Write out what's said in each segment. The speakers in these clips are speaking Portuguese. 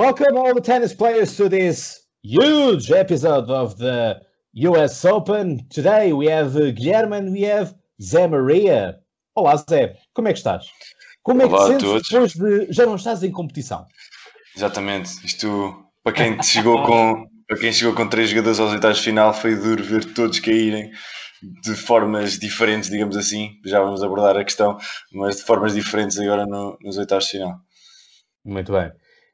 Welcome, all the tennis players, to this huge episode of the US Open. Today we have uh, Guilherme and we have Zé Maria. Olá, Zé, como é que estás? Como é que Olá sentes todos. depois de já não estás em competição? Exatamente. Isto, para quem chegou com, para quem chegou com três jogadores aos oitavos de final, foi duro ver todos caírem de formas diferentes, digamos assim. Já vamos abordar a questão, mas de formas diferentes agora no- nos oitavos de final. Muito bem.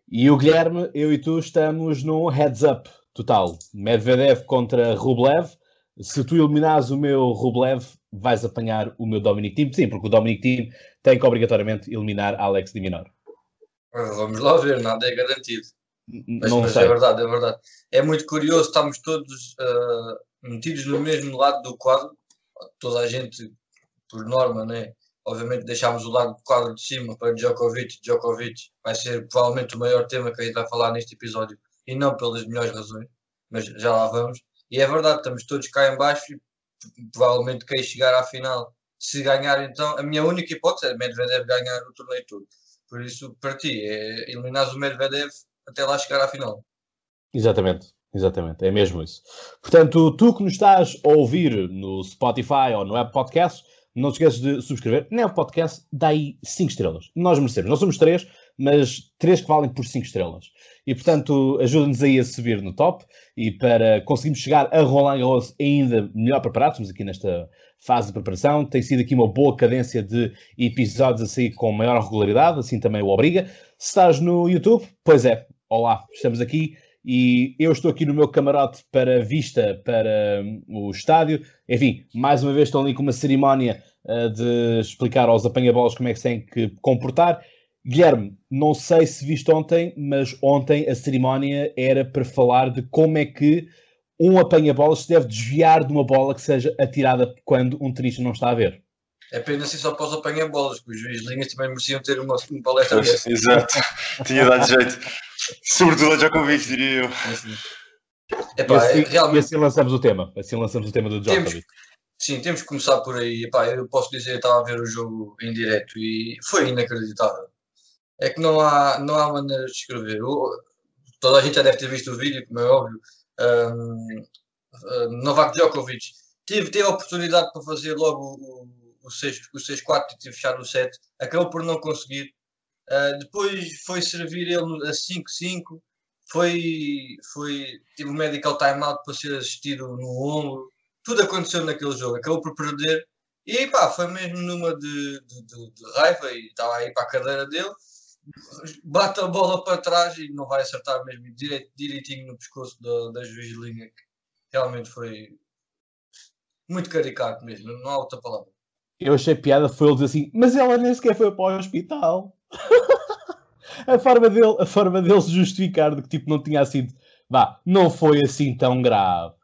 E o Guilherme, eu e tu estamos no heads up total. Medvedev contra Rublev. Se tu eliminares o meu Rublev, vais apanhar o meu Dominic Thiem. Sim, porque o Dominic Thiem tem que obrigatoriamente eliminar Alex de Minor. Vamos lá ver, nada é garantido. Mas, não mas sei. é verdade, é verdade. É muito curioso, estamos todos ah, metidos no mesmo lado do quadro. Toda a gente, por norma, né? Obviamente deixámos o lado do quadro de cima para Djokovic. Djokovic vai ser provavelmente o maior tema que a gente vai falar neste episódio e não pelas melhores razões, mas já lá vamos. E é verdade, estamos todos cá em baixo e provavelmente quem chegar à final, se ganhar então, a minha única hipótese é Medvedev ganhar o torneio todo. Por isso, para ti, é eliminar o Medvedev até lá chegar à final. Exatamente, exatamente, é mesmo isso. Portanto, tu que nos estás a ouvir no Spotify ou no Apple Podcast, não te esqueças de subscrever. Nem o podcast, dá aí 5 estrelas. Nós merecemos. Nós somos 3, mas 3 que valem por 5 estrelas. E, portanto, ajuda-nos aí a subir no top e para conseguirmos chegar a Roland Garros ainda melhor preparados. Estamos aqui nesta fase de preparação. Tem sido aqui uma boa cadência de episódios a sair com maior regularidade, assim também o obriga. Se estás no YouTube, pois é, olá, estamos aqui e eu estou aqui no meu camarote para vista para hum, o estádio. Enfim, mais uma vez estão ali com uma cerimónia uh, de explicar aos apanha-bolas como é que se tem que comportar. Guilherme, não sei se viste ontem, mas ontem a cerimónia era para falar de como é que um apanha-bolas se deve desviar de uma bola que seja atirada quando um tenista não está a ver. É pena assim só para os apanhar bolas, que os de linhas também mereciam ter uma, uma palestra dessa. Exato. Tinha dado jeito. Sobretudo a Djokovic, diria eu. E Epá, é, assim, e realmente, assim lançamos o tema. Assim lançamos o tema do Temos- Djokovic. sim, temos que começar por aí. Epá, eu posso dizer, eu estava a ver o jogo em direto e foi inacreditável. É que não há, não há maneira de escrever. O- toda a gente já deve ter visto o vídeo, como é óbvio. Ahm, ah, Novak Djokovic teve, teve a oportunidade para fazer logo o, o, 6, o 6-4 e fechar o 7, acabou por não conseguir. Ah, depois foi servir ele a 5-5, foi, foi, teve um medical timeout para ser assistido no ombro, tudo aconteceu naquele jogo, acabou por perder. E pá, foi mesmo numa de, de, de- de raiva e estava aí para a cadeira dele, bate a bola para trás e não vai acertar mesmo direit, direitinho no pescoço da, da juiz de linha, que realmente foi muito caricato mesmo, não há outra palavra. Eu achei piada foi ele dizer assim, mas ela nem sequer foi para o hospital. a, forma dele, a forma dele se justificar de que tipo não tinha sido, vá, não foi assim tão grave.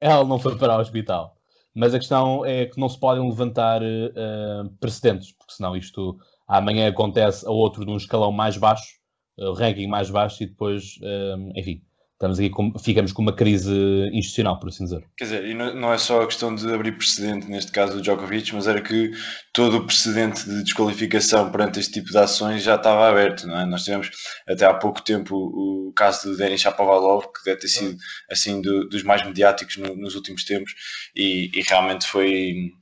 Ela não foi para o hospital. Mas a questão é que não se podem levantar eh, precedentes, porque senão isto amanhã acontece a outro num escalão mais baixo, eh, ranking mais baixo, e depois, eh, enfim, estamos aqui com, ficamos com uma crise institucional, por assim dizer. Quer dizer, e não é só a questão de abrir precedente, neste caso do Djokovic, mas era que todo o precedente de desqualificação perante este tipo de ações já estava aberto, não é? Nós tivemos até há pouco tempo o, o caso do Denis Shapovalov, que deve ter sido assim do- dos mais mediáticos no- nos últimos tempos, e, e realmente foi,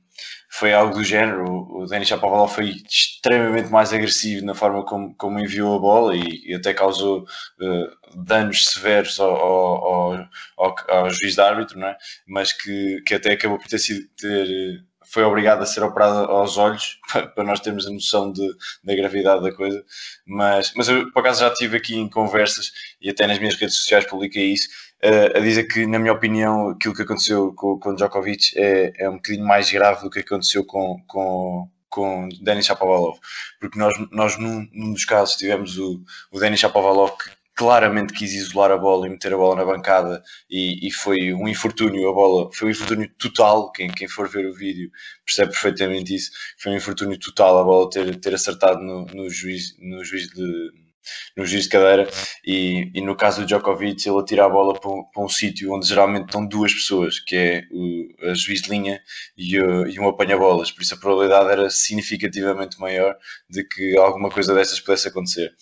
foi algo do género. O, Denis Shapovalov foi extremamente mais agressivo na forma como, como enviou a bola e, e até causou eh, danos severos ao, ao, ao, ao, juiz de árbitro, não é? mas que, que até acabou por ter sido ter, eh, foi obrigado a ser operado aos olhos para nós termos a noção de, da gravidade da coisa. Mas, mas eu por acaso já estive aqui em conversas e até nas minhas redes sociais publiquei isso. Eh, a dizer que, na minha opinião, aquilo que aconteceu com, com Djokovic é, é um bocadinho mais grave do que aconteceu com, com, com Denis Shapovalov, porque nós, nós num, num dos casos tivemos o, o Denis Shapovalov que claramente quis isolar a bola e meter a bola na bancada e, e foi um infortúnio, a bola foi um infortúnio total, quem, quem for ver o vídeo percebe perfeitamente isso, foi um infortúnio total a bola ter, ter acertado no, no juiz, no juiz de no juiz de cadeira e, e no caso do Djokovic ele atira a bola para um, para um sítio onde geralmente estão duas pessoas que é o a juiz de linha e, o, e um apanha-bolas, por isso a probabilidade era significativamente maior de que alguma coisa destas pudesse acontecer.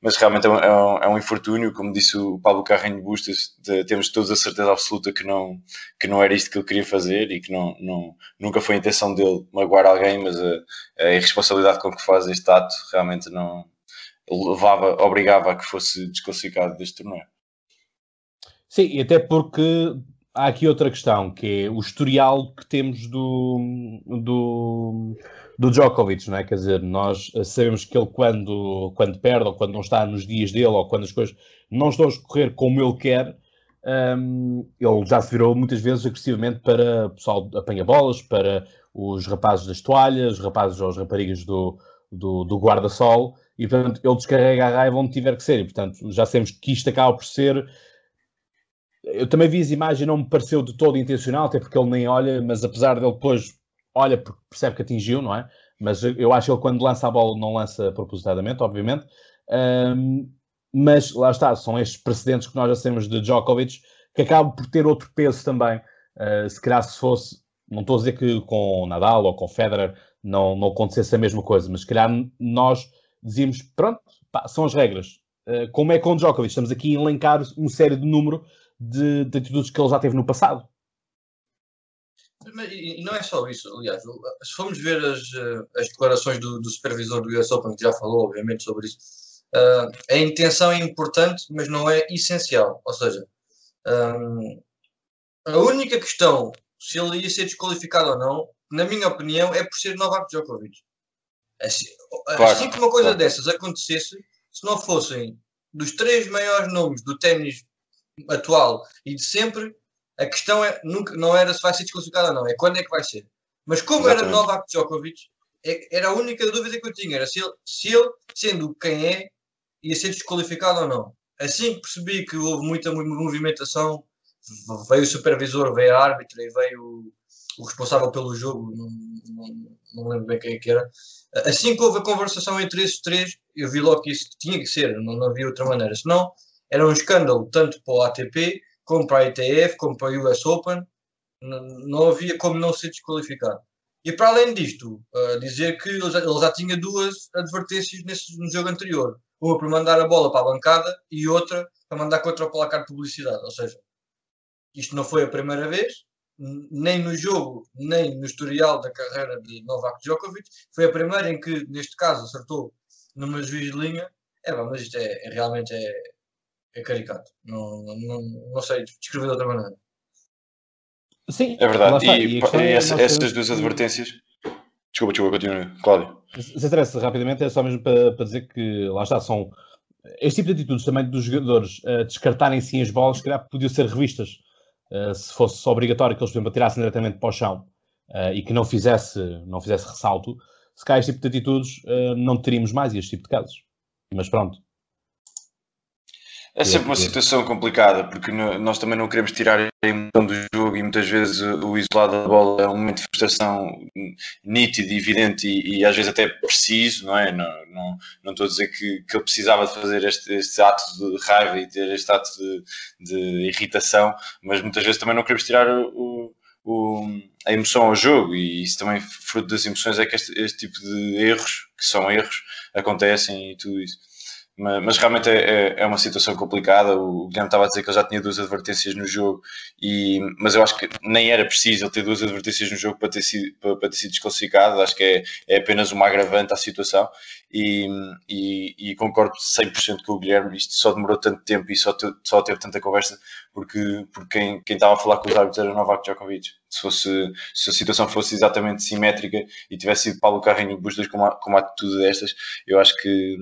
Mas realmente é um, é um, infortúnio, como disse o Pablo Carreño Bustas, de, temos todos a certeza absoluta que não, que não era isto que ele queria fazer e que não, não, nunca foi a intenção dele magoar alguém, mas a, a irresponsabilidade com que faz este ato realmente não levava, obrigava a que fosse desclassificado deste torneio. Sim, e até porque há aqui outra questão, que é o historial que temos do, do, do Djokovic, não é? Quer dizer, nós sabemos que ele quando, quando perde, ou quando não está nos dias dele, ou quando as coisas não estão a correr como ele quer, um, ele já se virou muitas vezes agressivamente para o pessoal apanha bolas, para os rapazes das toalhas, os rapazes ou as raparigas do, do, do guarda-sol, e portanto ele descarrega a raiva onde tiver que ser, e portanto já sabemos que isto acaba por ser eu também vi as imagens não me pareceu de todo intencional, até porque ele nem olha, mas apesar dele depois olha porque percebe que atingiu, não é? Mas eu acho que ele quando lança a bola não lança propositadamente, obviamente. Um, mas lá está, são estes precedentes que nós já sabemos de Djokovic que acabam por ter outro peso também. Uh, se calhar se fosse, não estou a dizer que com Nadal ou com Federer não, não acontecesse a mesma coisa, mas se calhar nós dizíamos, pronto, pá, são as regras. Uh, como é com Djokovic? Estamos aqui a elencar um série de número de, de atitudes que ele já teve no passado. E não é só isso, aliás, se formos ver as, eh, as declarações do, do supervisor do US Open, que já falou, obviamente, sobre isso, uh, a intenção é importante, mas não é essencial. Ou seja, um, a única questão se ele ia ser desqualificado ou não, na minha opinião, é por ser Novak Djokovic. Assim, claro, assim que uma coisa claro. dessas acontecesse, se não fossem dos três maiores nomes do ténis atual e de sempre, a questão é, nunca, não era se vai ser desclassificado ou não, é quando é que vai ser. Mas como Exatamente. era Novak Djokovic, é, era a única dúvida que eu tinha, era se ele, se ele, sendo quem é, ia ser desqualificado ou não. Assim que percebi que houve muita movimentação, veio o supervisor, veio a árbitra e veio o, o responsável pelo jogo, não, não, não, lembro bem quem é que era. Assim que houve a conversação entre esses três, eu vi logo que isso tinha que ser, não, não havia outra maneira. Senão, era um escândalo tanto para o ATP, como para a ITF, como para a US Open, não, não havia como não ser desqualificado. E para além disto, uh, dizer que ele já, ele já, tinha duas advertências nesse, no jogo anterior. Uma para mandar a bola para a bancada e outra para mandar contra o placar de publicidade. Ou seja, isto não foi a primeira vez, nem no jogo, nem no historial da carreira de Novak Djokovic. Foi a primeira em que, neste caso, acertou numa juiz de linha. É, mas isto é, é realmente é, é caricato. Não, não, não sei descrever de outra maneira. Sim, é verdade. E, e, e é essa, essas duas advertências. Desculpa, desculpa, continua, Cláudio. Se interessa rapidamente, é só mesmo para, para, dizer que lá está, são este tipo de atitudes também dos jogadores uh, descartarem sim as bolas, se calhar podiam ser revistas uh, se fosse obrigatório que eles, por atirassem diretamente para o chão uh, e que não fizesse, não fizesse ressalto, se calhar este tipo de atitudes não teríamos mais este tipo de casos. Mas pronto, é sempre uma situação complicada, porque nós também não queremos tirar a emoção do jogo e muitas vezes o isolado da bola é um momento de frustração nítido, evidente e, e às vezes até preciso, não é? Não, não, não estou a dizer que, que ele precisava de fazer este, este ato de raiva e ter este ato de, de irritação, mas muitas vezes também não queremos tirar o, o, a emoção ao jogo e isso também, fruto das emoções, é que este, este tipo de erros, que são erros, acontecem e tudo isso. Mas, mas realmente é, é, é, uma situação complicada. O Guilherme estava a dizer que ele já tinha duas advertências no jogo, e, mas eu acho que nem era preciso ele ter duas advertências no jogo para ter sido, para, para ter sido desclassificado. Acho que é, é apenas uma agravante à situação. E, e, e concordo 100% com o Guilherme. Isto só demorou tanto tempo e só, te, só teve tanta conversa porque, porque quem, quem estava a falar com os árbitros era Novak Djokovic. Se, fosse, se a situação fosse exatamente simétrica e tivesse sido Paulo Carreño Bustos com uma, com uma atitude destas, eu acho que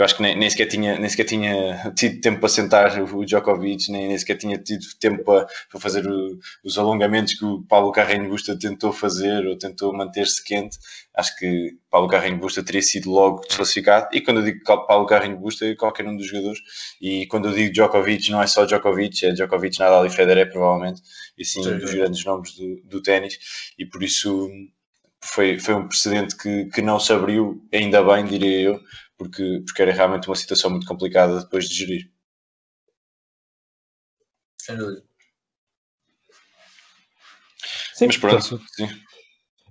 eu acho que nem, nem, sequer tinha, nem sequer tinha tido tempo para sentar o Djokovic, nem, nem sequer tinha tido tempo para, para fazer o, os alongamentos que o Paulo Carreño Busta tentou fazer ou tentou manter-se quente. Acho que Paulo Carreño Busta teria sido logo desclassificado. E quando eu digo Paulo Carreño Busta, é qualquer um dos jogadores. E quando eu digo Djokovic, não é só Djokovic, é Djokovic, Nadal e Federer, provavelmente. E sim, um dos grandes nomes do, do ténis. E por isso foi, foi um precedente que, que não se abriu, ainda bem, diria eu, porque, porque era realmente uma situação muito complicada depois de gerir. Sem dúvida. Sim, Mas pronto, sim.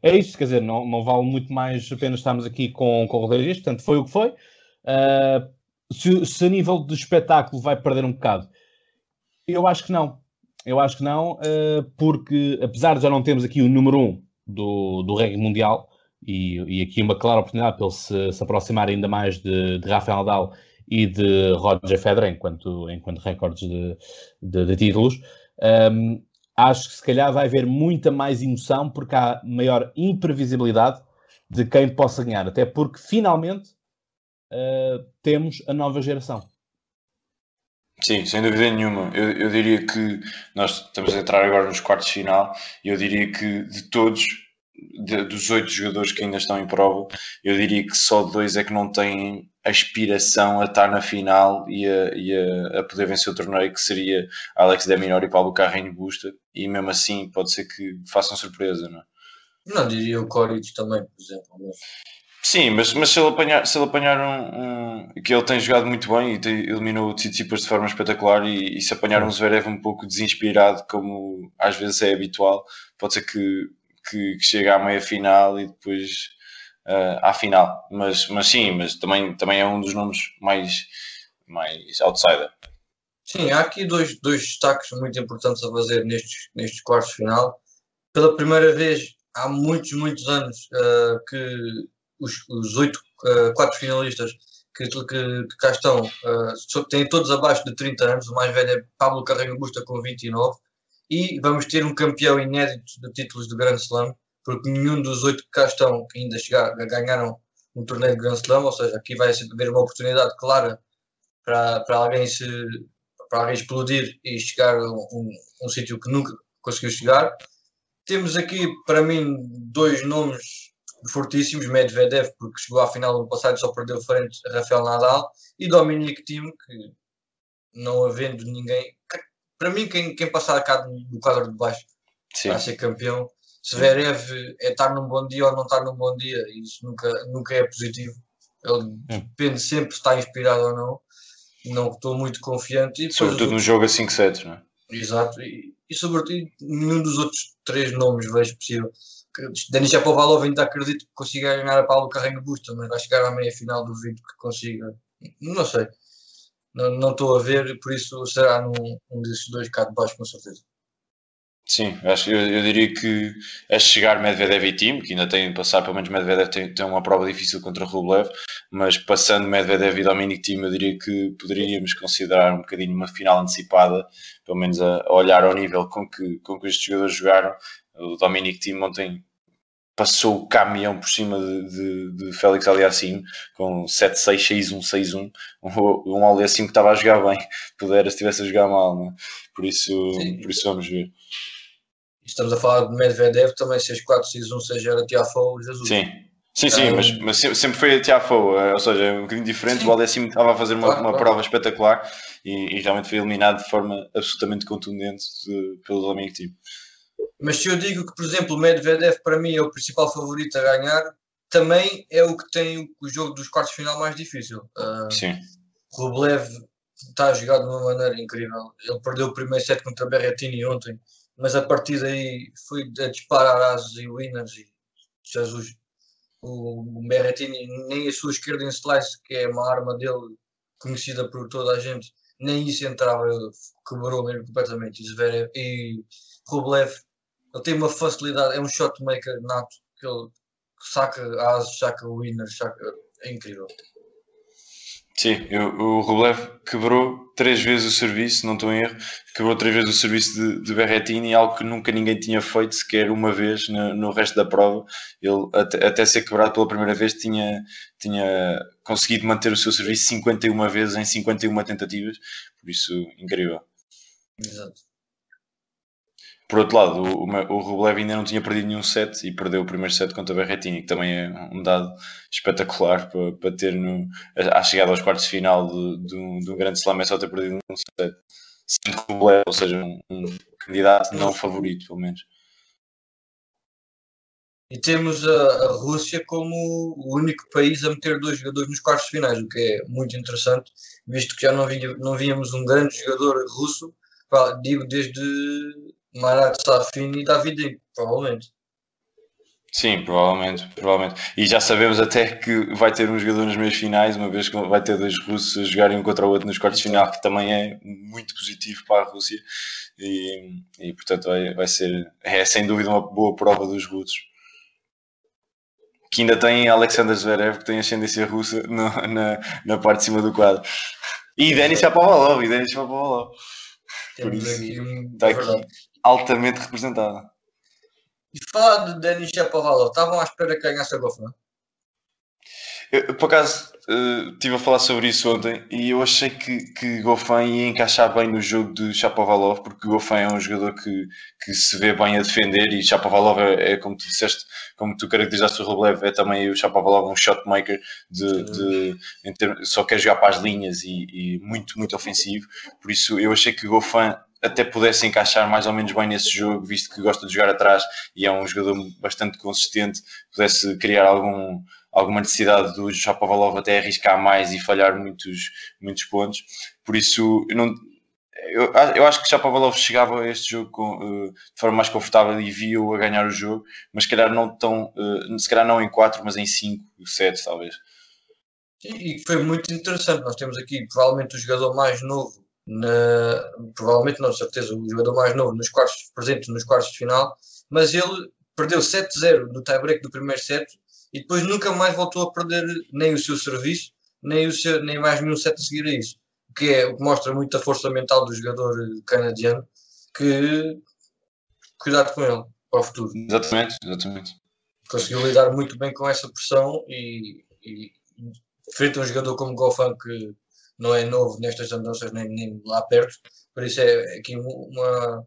É isso, quer dizer, não, não vale muito mais apenas estarmos aqui com, com o Rodrigues, portanto foi o que foi. Uh, se, se a nível de espetáculo vai perder um bocado, eu acho que não. Eu acho que não, uh, porque apesar de já não termos aqui o número um do, do reggae mundial, e, e aqui uma clara oportunidade para ele se, se aproximar ainda mais de, de Rafael Nadal e de Roger Federer enquanto, enquanto recordes de, de, de títulos, um, acho que se calhar vai haver muita mais emoção porque há maior imprevisibilidade de quem possa ganhar, até porque finalmente uh, temos a nova geração. Sim, sem dúvida nenhuma. Eu, eu diria que nós estamos a entrar agora nos quartos de final e eu diria que de todos, de, dos oito jogadores que ainda estão em prova, eu diria que só dois é que não têm aspiração a estar na final e a, e a, a poder vencer o torneio, que seria Alex Deminor e Paulo Carreño Busta, e mesmo assim pode ser que façam surpresa, não é? Não diria o Coric também, por exemplo. Mas... Sim, mas, mas se ele apanhar, se ele apanhar um, um, que ele tem jogado muito bem e tem, eliminou o Tsitsipas de forma espetacular e, e se apanhar um Zverev um pouco desinspirado, como às vezes é habitual, pode ser que, que, que chegue à meia final e depois uh, à final. Mas, mas sim, mas também, também é um dos nomes mais, mais outsider. Sim, há aqui dois, dois destaques muito importantes a fazer nestes, nestes quartos de final. Pela primeira vez há muitos, muitos anos uh, que os, os oito, uh, quatro finalistas que, que, que cá estão uh, têm todos abaixo de 30 anos. O mais velho é Pablo Carreño Busta com 29. E vamos ter um campeão inédito de títulos de Grand Slam, porque nenhum dos oito que cá estão que ainda chegar, ganharam um torneio de Grand Slam, ou seja, aqui vai haver uma oportunidade clara para, para alguém se para alguém explodir e chegar a um, um, um sítio que nunca conseguiu chegar. Temos aqui, para mim, dois nomes fortíssimos, Medvedev, porque chegou à final do ano passado e só perdeu frente a Rafael Nadal, e Dominic Thiem, que não havendo ninguém... Para mim, quem, quem passar cá do quadro de baixo Sim. vai ser campeão. Zverev é estar num bom dia ou não estar num bom dia, isso nunca, nunca é positivo. Ele depende sempre se está inspirado ou não. Não estou muito confiante. E Sobretudo no jogo a 5 sets, não é? Exato, e, e sobretudo nenhum dos outros três nomes vejo possível. Denis Shapovalov ainda acredito que consiga ganhar a Paulo Carreño Busta, mas vai chegar à meia final duvido que consiga. Não sei. Não estou a ver, por isso será num, um desses dois cá de baixo, com certeza. Sim, acho, eu, eu diria que é chegar Medvedev e time, que ainda tem de passar, pelo menos Medvedev tem, tem uma prova difícil contra Rublev, mas passando Medvedev e Dominic Thiem, eu diria que poderíamos considerar um bocadinho uma final antecipada, pelo menos a, a olhar ao nível com que, com que estes jogadores jogaram. O Dominic Thiem ontem passou o caminhão por cima de, de, de Félix Aliassime com 7-6, 6-1, 6-1. Um, um Aliassime que estava a jogar bem, pudera se estivesse a jogar mal, é? por, isso, por isso vamos ver estamos a falar de Medvedev, também 6-4, 6-1, seja era Tiafoe, Jesus. Sim, sim, sim, um, mas, mas, sempre foi a Tiafoe, eh, ou seja, um bocadinho diferente. Sim. O Alessimo estava a fazer uma, claro, uma claro. prova espetacular e, e, realmente foi eliminado de forma absolutamente contundente de, pelo Dominic Team. Mas se eu digo que, por exemplo, o Medvedev para mim é o principal favorito a ganhar, também é o que tem o jogo dos quartos de final mais difícil. Uh, Sim. Rublev está a jogar de uma maneira incrível. Ele perdeu o primeiro set contra Berrettini ontem mas a partir daí foi a disparar ases e winners e Jesus. O Berrettini, nem a sua esquerda em slice, que é uma arma dele conhecida por toda a gente, nem isso entrava, quebrou mesmo completamente. E, Zverev, e Rublev, ele tem uma facilidade, é um shot maker nato, que ele saca ases, saca winners, saca, é incrível. Sim, eu, o Rublev quebrou três vezes o serviço, não estou em erro, quebrou três vezes o serviço de, de algo que nunca ninguém tinha feito sequer uma vez no, no resto da prova. Ele, até, até, ser quebrado pela primeira vez, tinha, tinha conseguido manter o seu serviço 51 vezes em 51 tentativas, por isso, incrível. Exato. Por outro lado, o, o Rublev ainda não tinha perdido nenhum set e perdeu o primeiro set contra Berrettini, que também é um dado espetacular para, para ter no, à chegada aos quartos de final um, de um grande slam é só ter perdido um set. Sendo que o Rublev, ou seja, um, um candidato não favorito, pelo menos. E temos a, a, Rússia como o único país a meter dois jogadores nos quartos finais, o que é muito interessante, visto que já não, vinha, não víamos um grande jogador russo, digo desde Marat Safin e David provavelmente. Sim, provavelmente, provavelmente. E já sabemos até que vai ter um jogador nas meias finais, uma vez que vai ter dois russos a jogarem um contra o outro nos quartos de final, que também é muito positivo para a Rússia. E, e portanto vai, vai ser, é sem dúvida uma boa prova dos russos. Que ainda tem Alexander Zverev, que tem ascendência russa no, na, na parte de cima do quadro. E Denis Shapovalov, e Denis Shapovalov. Por Temos isso, aqui um. está aqui verdade. Altamente representado. E falar de Denis Shapovalov, estavam à espera que ganhasse a Goffin? Eu, por acaso, eh, estive a falar sobre isso ontem e eu achei que, que Goffin ia encaixar bem no jogo de Shapovalov, porque Goffin é um jogador que, que se vê bem a defender e Shapovalov é, é como tu disseste, como tu caracterizaste o Rublev, é também o Shapovalov um shot maker, de, de, termos- só quer jogar para as linhas e, e muito, muito ofensivo. Por isso, eu achei que Goffin até pudesse encaixar mais ou menos bem nesse jogo, visto que gosta de jogar atrás e é um jogador bastante consistente, pudesse criar algum, alguma necessidade do Shapovalov até arriscar mais e falhar muitos, muitos pontos. Por isso, eu, não, eu, eu acho que Shapovalov chegava a este jogo com, eh, de forma mais confortável e via-o a ganhar o jogo, mas se calhar não tão, eh, se calhar não em 4, mas em 5, 7 talvez. E foi muito interessante. Nós temos aqui provavelmente o jogador mais novo, na, provavelmente não, de certeza, o jogador mais novo nos quartos, presente nos quartos de final, mas ele perdeu 7-0 no tie-break do primeiro set e depois nunca mais voltou a perder nem o seu serviço, nem, o seu, nem mais nenhum set a seguir a isso. O que, é, o que mostra muito a força mental do jogador canadiano, que cuidado com ele para o futuro. Exatamente, exatamente. Conseguiu lidar muito bem com essa pressão e, e frente a um jogador como Goffin que não é novo nestas andanças nem, nem lá perto, por isso é aqui uma,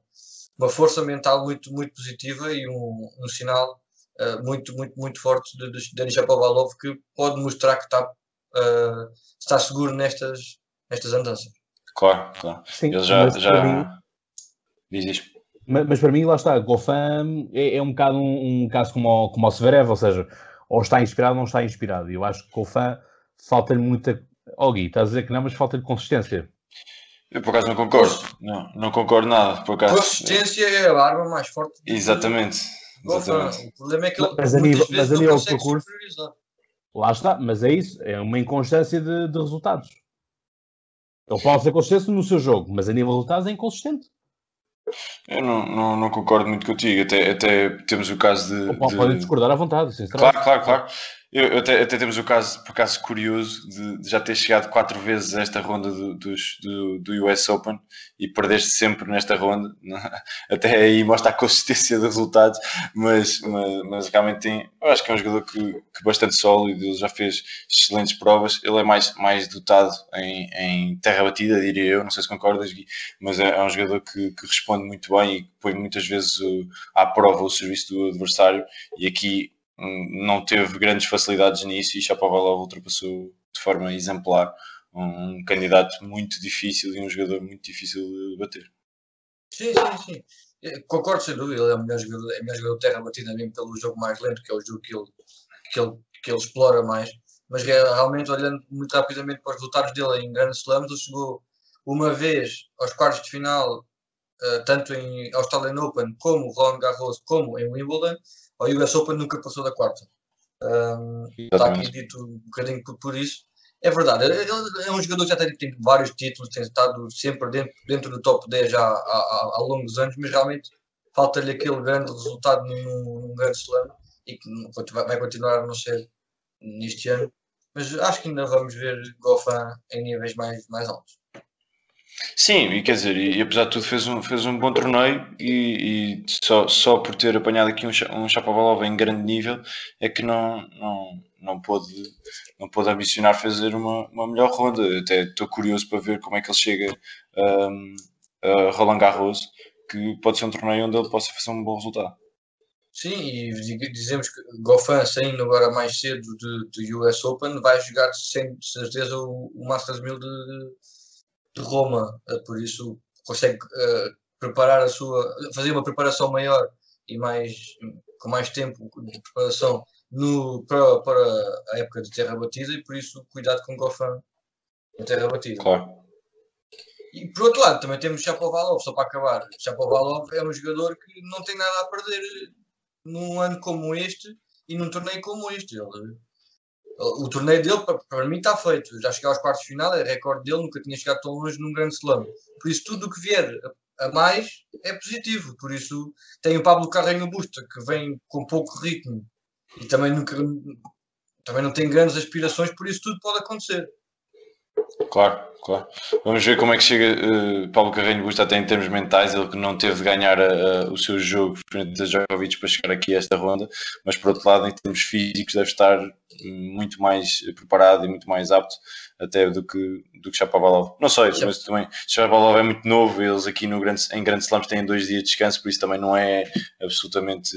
uma força mental muito, muito positiva e um, um sinal uh, muito, muito, muito forte de, de Denis Shapovalov que pode mostrar que está, uh, está seguro nestas, nestas andanças. Claro, claro. Sim, Ele já. mas já... para mim- Diz isto. Mas, mas para mim, lá está, Goffin é, é um bocado um, um caso como o, como o Severev, ou seja, ou está inspirado ou não está inspirado. E eu acho que Goffin falta-lhe muita. Oh, Gui, estás a dizer que não, mas falta-lhe consistência. Eu por acaso não concordo. Não, não concordo nada. Por acaso. Consistência é a arma mais forte. do- Exatamente. Exatamente. O problema é que ele Mas a nível- vezes mas a não nível de consegue percurso- superiorizar. Lá está, mas é isso, é uma inconstância de, de resultados. Ele pode ser consistente no seu jogo, mas a nível de resultados é inconsistente. Eu não, não, não concordo muito contigo. Até, até temos o caso de. Ou pode, de- podem discordar à vontade, sinceramente. Claro, claro, claro. Eu, eu até, até temos o caso, por acaso curioso, de, de já ter chegado quatro vezes a esta ronda do, dos, do, do US Open e perdeste sempre nesta ronda. Até aí mostra a consistência de resultados, mas, mas, mas realmente tem. Eu acho que é um jogador que, que bastante sólido, ele já fez excelentes provas. Ele é mais, mais dotado em, em terra batida, diria eu. Não sei se concordas, Gui, mas é, é um jogador que, que responde muito bem e põe muitas vezes o- à prova o serviço do adversário. E aqui não teve grandes facilidades nisso e Shapovalov ultrapassou de forma exemplar um, candidato muito difícil e um jogador muito difícil de bater. Sim, sim, sim. Eh, Concordo sem dúvida, ele é o melhor jogador, é o melhor jogador terra batida mesmo pelo jogo mais lento, que é o jogo que ele, que ele, que ele explora mais. Mas é, realmente, olhando muito rapidamente para os resultados dele em Grand Slams, ele chegou uma vez aos quartos de final, eh, tanto em Australian Open como Roland Garros, como em Wimbledon. Ao US Open nunca passou da quarta. Ahm, está aqui dito um bocadinho por, por isso. É verdade, é um jogador que já tem, tem vários títulos, tem estado sempre dentro, dentro do top 10 já há, há, há longos anos, mas realmente falta-lhe aquele grande resultado num, num grande slam e que vai vai continuar a não ser neste ano. Mas acho que ainda vamos ver Goffin em níveis mais, mais altos. Sim, e quer dizer, e, e apesar de tudo fez um, fez um bom torneio e, e só, só por ter apanhado aqui um, um Shapovalov em grande nível é que não, não, não pôde, não pôde ambicionar fazer uma, uma melhor ronda. Até estou curioso para ver como é que ele chega um, a Roland Garros, que pode ser um torneio onde ele possa fazer um bom resultado. Sim, e di- dizemos que Goffin, saindo agora mais cedo do, do US Open, vai jogar sem certeza o, o Masters 1000 de, de Roma. Eh, Por isso consegue eh, preparar a sua, fazer uma preparação maior e mais, com mais tempo de preparação no, para, para a época de terra batida e por isso cuidado com Goffin na terra batida. Claro. E por outro lado, também temos Shapovalov, só para acabar. Shapovalov é um jogador que não tem nada a perder num ano como este e num torneio como este. Ele, o torneio dele, para, para mim, está feito. Já cheguei aos quartos de final, é recorde dele, nunca tinha chegado tão longe num grande slam. Por isso, tudo o que vier a, mais é positivo. Por isso, tem o Pablo Carreño Busta, que vem com pouco ritmo e também, nunca, também não tem grandes aspirações, por isso tudo pode acontecer. Claro, claro. Vamos ver como é que chega uh, Paulo Carreño Busta até em termos mentais, ele que não teve de ganhar uh, o seu jogo frente a Djokovic para chegar aqui a esta ronda, mas por outro lado, em termos físicos, deve estar muito mais preparado e muito mais apto até do que, do que Chapovalov. Não sei, mas também Chapovalov é muito novo, eles aqui no grande, em Grande Slams têm dois dias de descanso, por isso também não é absolutamente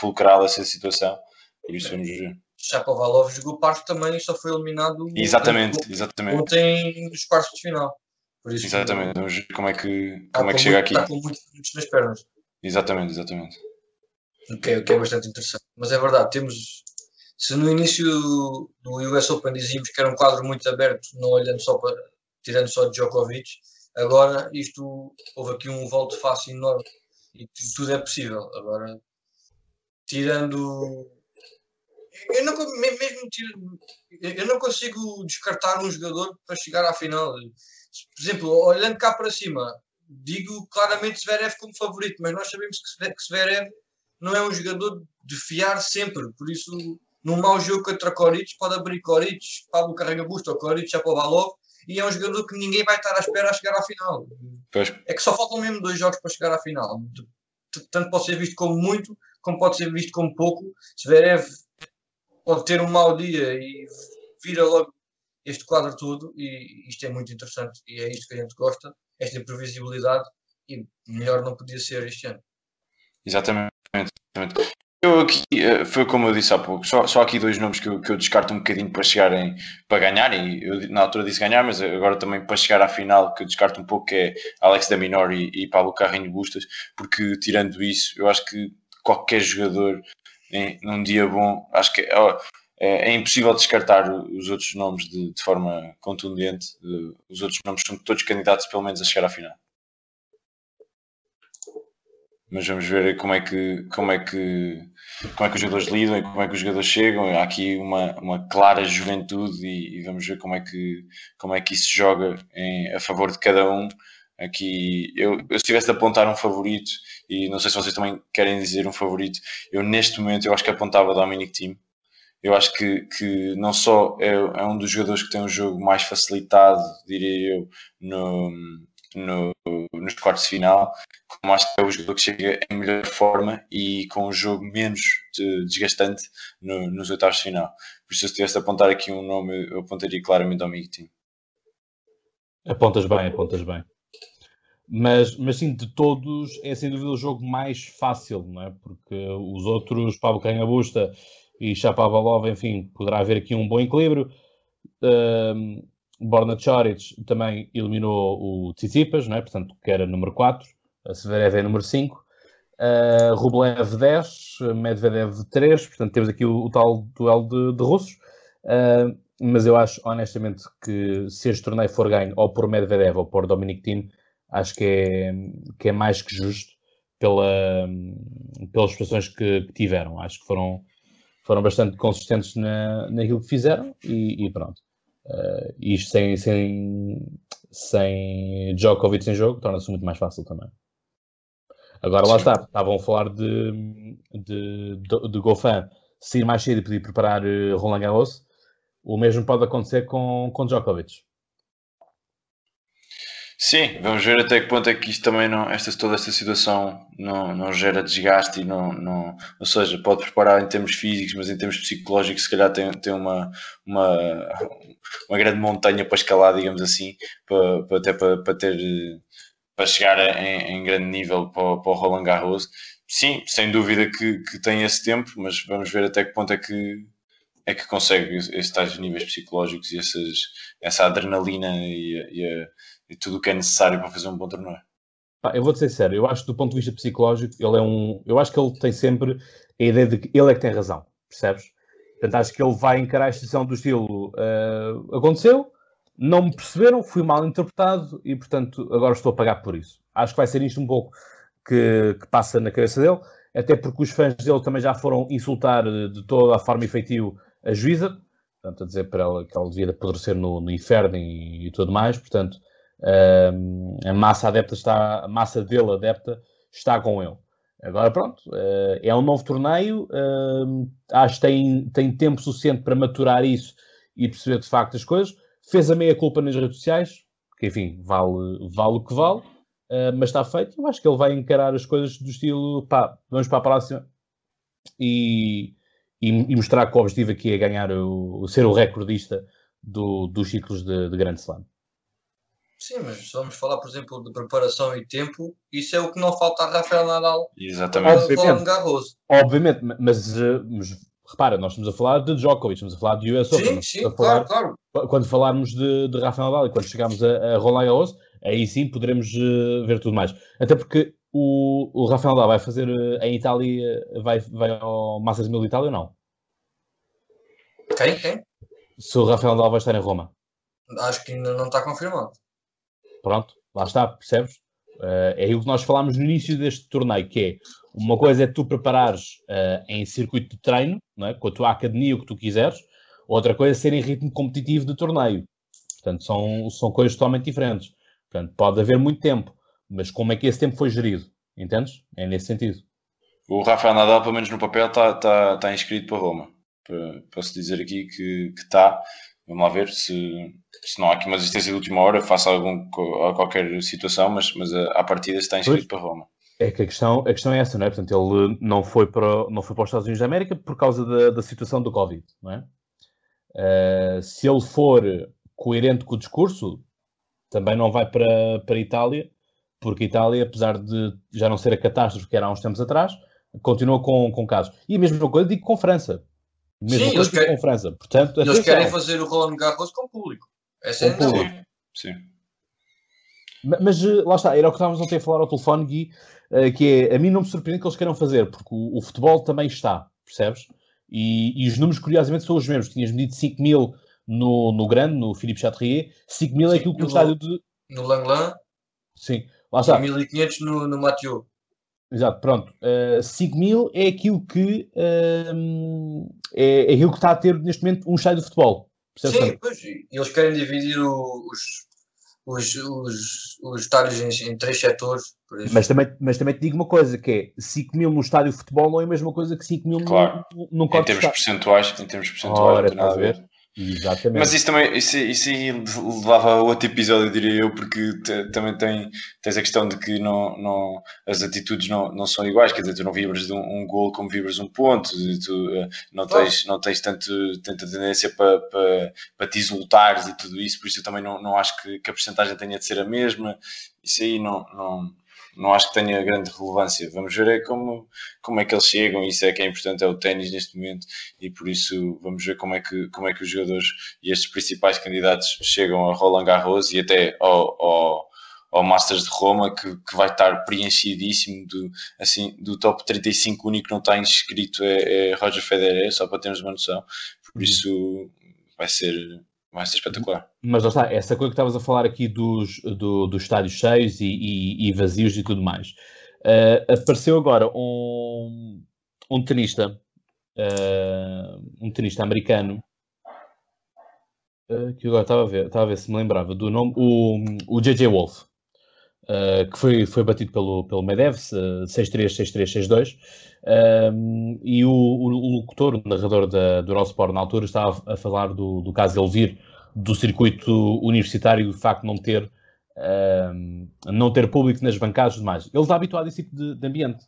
fulcral essa situação. Por isso vamos ver. Chapovalov jogou parte também e só foi eliminado exatamente, ontem, exatamente. ontem nos quartos de final. Por isso, exatamente, vamos ver como é que, como é que chega muito, aqui. Está com muitos minutos nas pernas. Exatamente, exatamente. O que, é, o que é bastante interessante. Mas é verdade, temos. Se no início do US Open dizíamos que era um quadro muito aberto, não olhando só para. tirando só de Djokovic, agora isto houve aqui um volto fácil enorme e tudo é possível. Agora, tirando mesmo eu não consigo descartar um jogador para chegar à final. Por exemplo, olhando cá para cima, digo claramente Zverev como favorito, mas nós sabemos que Zverev não é um jogador de fiar sempre, por isso num mau jogo contra Coric pode abrir Coric, Pablo Carrega Busto ou Coric, Chapovalov e é um jogador que ninguém vai estar à espera a chegar à final. Pois. É que só faltam mesmo dois jogos para chegar à final. Tanto pode ser visto como muito, como pode ser visto como pouco. Zverev pode ter um mau dia e vira logo este quadro todo e isto é muito interessante e é isto que a gente gosta, esta imprevisibilidade e melhor não podia ser este ano. Exatamente. Eu aqui, eh, foi como eu disse há pouco, só, só aqui dois nomes que eu, que eu descarto um bocadinho para chegarem, para ganharem, eu na altura disse ganhar, mas agora também para chegar à final, que eu descarto um pouco, que é Alex Daminor e, e Pablo Carrinho Bustas, porque tirando isso, eu acho que qualquer jogador em, num dia bom, acho que é, é, impossível descartar os outros nomes de, de forma contundente. Os outros nomes são todos candidatos, pelo menos, a chegar à final. Mas vamos ver como é que, como é que, como é que os jogadores lidam e como é que os jogadores chegam. Há aqui uma, uma clara juventude e, e vamos ver como é que, como é que isso joga em, a favor de cada um Aqui, eu, eu se tivesse de apontar um favorito, e não sei se vocês também querem dizer um favorito, eu neste momento eu acho que apontava Dominic Team. Eu acho que, que não só é, é um dos jogadores que tem um jogo mais facilitado, diria eu, no, no, nos quartos de final, como acho que é o jogador que chega em melhor forma e com um jogo menos desgastante no, nos oitavos de final. Por isso, se eu tivesse de apontar aqui um nome, eu apontaria claramente Dominic Team. Apontas bem, apontas bem. Mas, mas sim, de todos, é sem dúvida o jogo mais fácil, não é? Porque os outros, Pablo Canhabusta e Chapavalov, enfim, poderá haver aqui um bom equilíbrio. Um, Borna Choric também eliminou o Tsitsipas, não é? Portanto, que era número 4, a Severev é número 5. Uh, Rublev 10, Medvedev 3, portanto temos aqui o, o tal duelo de, de russos. Uh, mas eu acho honestamente que se este torneio for ganho ou por Medvedev ou por Dominic Thiem, acho que é, que é mais que justo pela, pelas prestações que, que, tiveram. Acho que foram, foram bastante consistentes na, naquilo que fizeram e, e pronto. Uh, isto sem, sem, sem Djokovic em jogo torna-se muito mais fácil também. Agora lá está, estavam a falar de, de, de, de Goffin sair mais cedo e poder preparar uh, Roland Garros. O mesmo pode acontecer com, com Djokovic. Sim, vamos ver até que ponto é que isto também não, esta, toda esta situação não, não gera desgaste e não, não, ou seja, pode preparar em termos físicos, mas em termos psicológicos se calhar tem, tem uma, uma, uma grande montanha para escalar, digamos assim, para, para até para, para ter para chegar em, em grande nível para, para o Roland Garros. Sim, sem dúvida que, que tem esse tempo, mas vamos ver até que ponto é que é que consegue esses tais níveis psicológicos e essas, essa adrenalina e, e e tudo o que é necessário para fazer um bom torneio. eu vou ser sério, eu acho que do ponto de vista psicológico, ele é um. Eu acho que ele tem sempre a ideia de que ele é que tem razão, percebes? Portanto, acho que ele vai encarar a situação do estilo uh, aconteceu, não me perceberam, fui mal interpretado e, portanto, agora estou a pagar por isso. Acho que vai ser isto um pouco que, que passa na cabeça dele. até porque os fãs dele também já foram insultar de toda a forma efetiva a juíza, portanto, a dizer para ela que ela devia apodrecer no, no inferno e, e, tudo mais, portanto, uh, a massa adepta está, a massa dele adepta está com ele. Agora pronto, uh, é um novo torneio, uh, acho que tem, tem tempo suficiente para maturar isso e perceber de facto as coisas. Fez a meia culpa nas redes sociais, que enfim, vale, vale o que vale, uh, mas está feito. Eu acho que ele vai encarar as coisas do estilo, pá, vamos para a próxima e, e, e mostrar que o objetivo aqui é ganhar o, ser o recordista do, dos ciclos de, de Grande Slam. Sim, mas se vamos falar, por exemplo, de preparação e tempo, isso é o que não falta a Rafael Nadal. Exatamente. Obviamente, obviamente mas, mas, repara, nós estamos a falar de Djokovic, estamos a falar de US Open. Sim, sim, falar, claro, claro. Quando falarmos de, de Rafael Nadal e quando chegarmos a, a Roland Garros, aí sim poderemos uh, ver tudo mais. Até porque o, o Rafael Nadal vai fazer uh, em Itália, vai, vai ao Masters 1000 de Itália ou não? Quem? Quem? Se o Rafael Nadal vai estar em Roma. Acho que ainda não está confirmado. Pronto, lá está, percebes? Uh, é o que nós falámos no início deste torneio, que é uma coisa é tu preparares uh, em circuito de treino, não é? com a tua academia, o que tu quiseres, outra coisa é ser em ritmo competitivo de torneio. Portanto, são, são coisas totalmente diferentes. Portanto, pode haver muito tempo, mas como é que esse tempo foi gerido? Entendes? É nesse sentido. O Rafael Nadal, pelo menos no papel, está tá, tá inscrito para Roma. Posso dizer aqui que está. Vamos lá ver se, se não há aqui uma existência de última hora, faça algum, qualquer situação, mas, mas a, a partida está inscrito pois. para Roma. É que a questão, a questão é essa, não é? Portanto, ele não foi para, não foi para os Estados Unidos da América por causa da, da situação do Covid, não é? Uh, se ele for coerente com o discurso, também não vai para, para a Itália, porque a Itália, apesar de já não ser a catástrofe que era há uns tempos atrás, continua com, com casos. E a mesma coisa digo com França. Mesma Sim, coisa querem, com França. Portanto, eles querem fazer o Roland Garros com o público. Essa é a público. Sim. Mas eh, lá está, era o que estávamos ontem a falar ao telefone, Gui, eh, que é, a mim não me surpreende que eles queiram fazer, porque o, o futebol também está, percebes? E, e, os números, curiosamente, são os mesmos. Tinhas medido 5 mil no, no grande, no Philippe Chatrier, 5 mil é aquilo que o estádio de... No Langlan. Sim, lá está. E 1500 no, no Mathieu. Exato, pronto. Uh, eh, 5 mil é aquilo que uh, é, é, aquilo que está a ter neste momento um estádio de futebol. Sim, pois, eles querem dividir os, os, os, os estádios em, em três setores. Mas também, mas também te digo uma coisa, que é 5 mil no estádio de futebol não é a mesma coisa que 5 mil claro. no, no, no em termos percentuais, em termos percentuais, Ora, não a ver. Exatamente. Mas isso também isso, isso aí levava a outro episódio, diria eu, porque te, também tem, tens a questão de que não, não, as atitudes não, não são iguais, quer dizer, tu não vibras de um, um gol como vibras um ponto, tu uh, não, tens, não tens tanto, tanta tendência para, para, para te exultares e tudo isso, por isso eu também não, não acho que, que a porcentagem tenha de ser a mesma. Isso aí não, não, não acho que tenha grande relevância. Vamos ver é como, como é que eles chegam, isso é que é importante, é o ténis neste momento, e por isso vamos ver como é que, como é que os jogadores e estes principais candidatos chegam a Roland Garros e até ao, ao, ao Masters de Roma, que, que vai estar preenchidíssimo do, assim, do top 35, o único que não está inscrito é, é Roger Federer, só para termos uma noção. Por uhum. isso vai ser vai ser espetacular. Mas lá está, essa coisa que estavas a falar aqui dos, do, dos estádios cheios e, e, e, vazios e tudo mais. Uh, apareceu agora um, um tenista, uh, um tenista americano, uh, que agora estava a ver, estava a ver se me lembrava do nome, o, o JJ Wolf. Uh, que foi, foi batido pelo, pelo Medev, 6-3, 6-3, 6-2, e o, o, o, locutor, o narrador da, do Eurosport na altura, estava a falar do, do caso de ele vir do circuito universitário, de facto não ter, não ter público nas bancadas e demais. Ele está habituado a esse tipo de, de ambiente.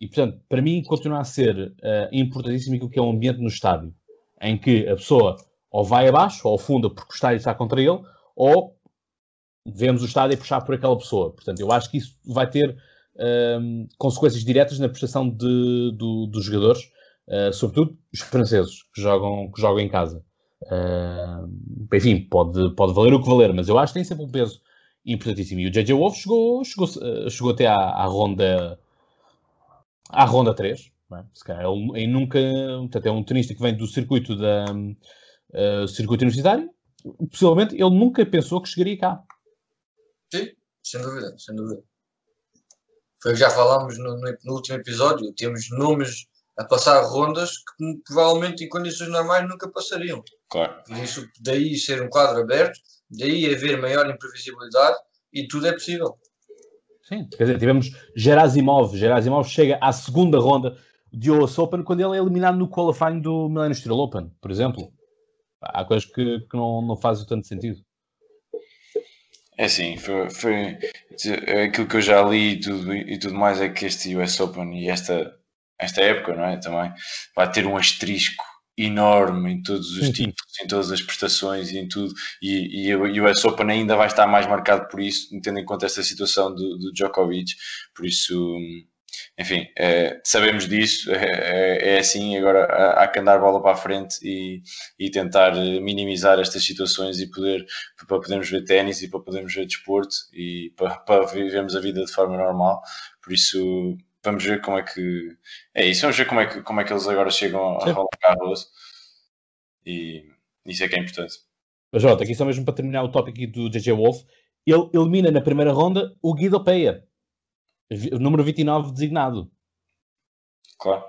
E, portanto, para mim, continua a ser uh, importantíssimo aquilo que é um ambiente no estádio, em que a pessoa ou vai abaixo, ou funda porque o estádio está contra ele, ou vemos o estádio a puxar por aquela pessoa. Portanto, eu acho que isso vai ter um, consequências diretas na prestação de, do, dos jogadores, uh, sobretudo os franceses que jogam, que jogam em casa. Uh, enfim, pode, pode valer o que valer, mas eu acho que tem sempre um peso importantíssimo. E o JJ Wolf chegou, chegou, uh, chegou até à, à, ronda à ronda 3. É? Se calhar ele, ele, nunca, portanto, é um tenista que vem do circuito da uh, circuito universitário. Possivelmente ele nunca pensou que chegaria cá. Sim, sem dúvida, sem dúvida. Foi o que já falámos no, no, no último episódio. Temos nomes a passar rondas que provavelmente em condições normais nunca passariam. Claro. Por isso, daí ser um quadro aberto, daí haver maior imprevisibilidade e tudo é possível. Sim, quer dizer, tivemos Gerasimov. Gerasimov chega à segunda ronda de US Open quando ele é eliminado no qualifying do Millennium Steel Open, por exemplo. Há coisas que, que não, não fazem tanto sentido. É assim, foi, foi aquilo que eu já li e tudo, e tudo mais é que este US Open e esta, esta época, não é? Também vai ter um asterisco enorme em todos os títulos, em todas as prestações e em tudo, e, e o US Open ainda vai estar mais marcado por isso, tendo em conta esta situação do, do Djokovic, por isso enfim, é, sabemos disso, é, é, assim, agora há que andar bola para a frente e, e tentar minimizar estas situações e poder, para podermos ver ténis e para podermos ver desporto e para, para vivermos a vida de forma normal, por isso vamos ver como é que é isso, vamos ver como é que, como é que eles agora chegam a rolar Carlos e isso é que é importante. Mas Jota, aqui só mesmo para terminar o tópico do JJ Wolf, ele elimina na primeira ronda o Guido Peia o número 29 designado. Claro.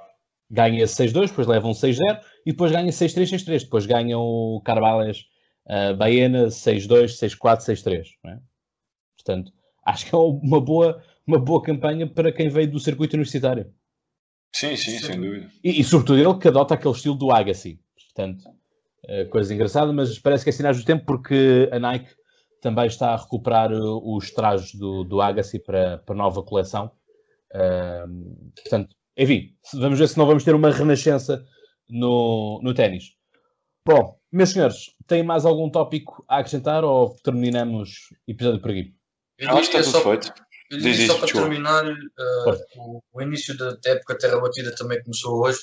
Ganha 6-2, depois leva um 6-0 e depois ganha 6-3, 6-3. Depois ganha o Carvalhas uh, Baena 6-2, 6-4, 6-3. É? Portanto, acho que é uma boa, uma boa campanha para quem veio do circuito universitário. Sim, sim, sem dúvida. E, e sobretudo ele que adota aquele estilo do Agassi. Portanto, uh, coisa engraçada, mas parece que é sinais do tempo porque a Nike também está a recuperar uh, os trajes do, do Agassi para, para nova coleção. Uh, portanto, enfim, vamos ver se não vamos ter uma renascença no, no ténis. Bom, meus senhores, tem mais algum tópico a acrescentar ou terminamos o episódio por aqui? Eu acho que está tudo feito. Eu diria só para terminar, uh, o, o, início da época Terra Batida também começou hoje.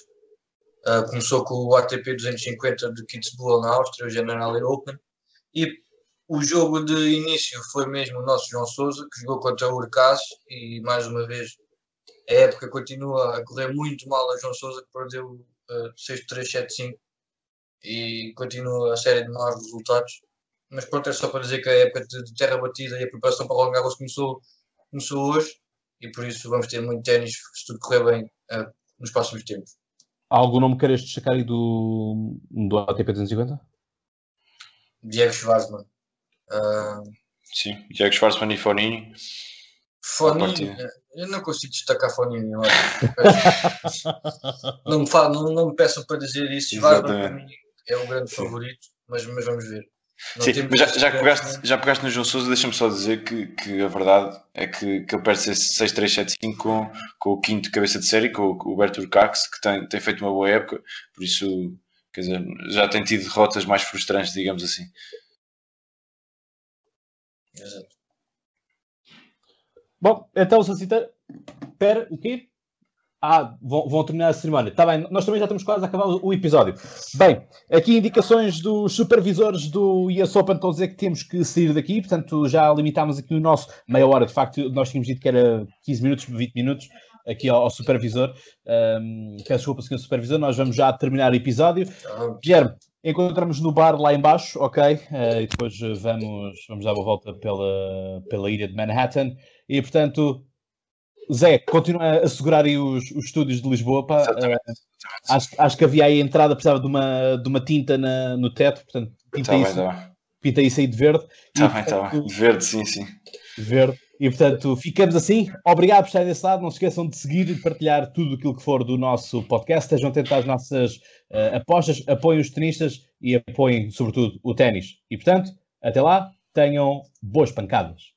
Uh, começou com o ATP 250 de Kitzbühel na Áustria, o General Open. E o jogo de início foi mesmo o nosso João Souza, que jogou contra o Urcás e mais uma vez a época continua a correr muito mal a João Souza, que perdeu uh, 6-3-7-5 e continua a série de maus resultados. Mas pronto, é só para dizer que a época de, terra batida e a preparação para o Roland começou, começou hoje e por isso vamos ter muito ténis se tudo correr bem uh, nos próximos tempos. Há algum nome que queres destacar aí do, do ATP 250? Diego Schwarzman. Uh, Sim, Diego Schwarzman e Foninho. Foninho, eu não consigo destacar Foninho. não, me falo, não, não me peçam para dizer isso. Mim é o grande Sim. favorito, mas, mas vamos ver. Não Sim, mas já, já, pegaste, já pegaste no João Souza, deixa-me só dizer que, que a verdade é que, que ele perde 6-3-7-5 com, com o quinto cabeça de série, com, com o Berto Cax, que tem, tem feito uma boa época, por isso quer dizer, já tem tido derrotas mais frustrantes, digamos assim. Exato. Bom, então, Sacita, espera, o quê? Ah, vão, vão, terminar a cerimónia. Está bem, nós também já estamos quase a acabar o, episódio. Bem, aqui indicações dos supervisores do US Open estão a dizer que temos que sair daqui, portanto já limitámos aqui o nosso meia hora. De facto, nós tínhamos dito que era 15 minutos, 20 minutos aqui ao, ao supervisor. Um, peço desculpa, senhor supervisor, nós vamos já terminar o episódio. Guilherme, Encontramos no bar lá embaixo, ok? Uh, e depois vamos, vamos dar uma volta pela, pela ilha de Manhattan. E portanto, Zé, continua a segurar aí os, os estúdios de Lisboa. Pá. Uh, acho, acho que havia aí a entrada, precisava de uma, de uma tinta na, no teto, portanto, pinta, tá isso, bem, tá pinta isso aí de verde. Está bem, está bem. Verde, sim, sim. Verde. E portanto, ficamos assim. Obrigado por estarem desse lado. Não se esqueçam de seguir e de partilhar tudo aquilo que for do nosso podcast. Estejam atentos às nossas uh, apostas, apoiem os tenistas e apoiem, sobretudo, o ténis. E portanto, até lá, tenham boas pancadas.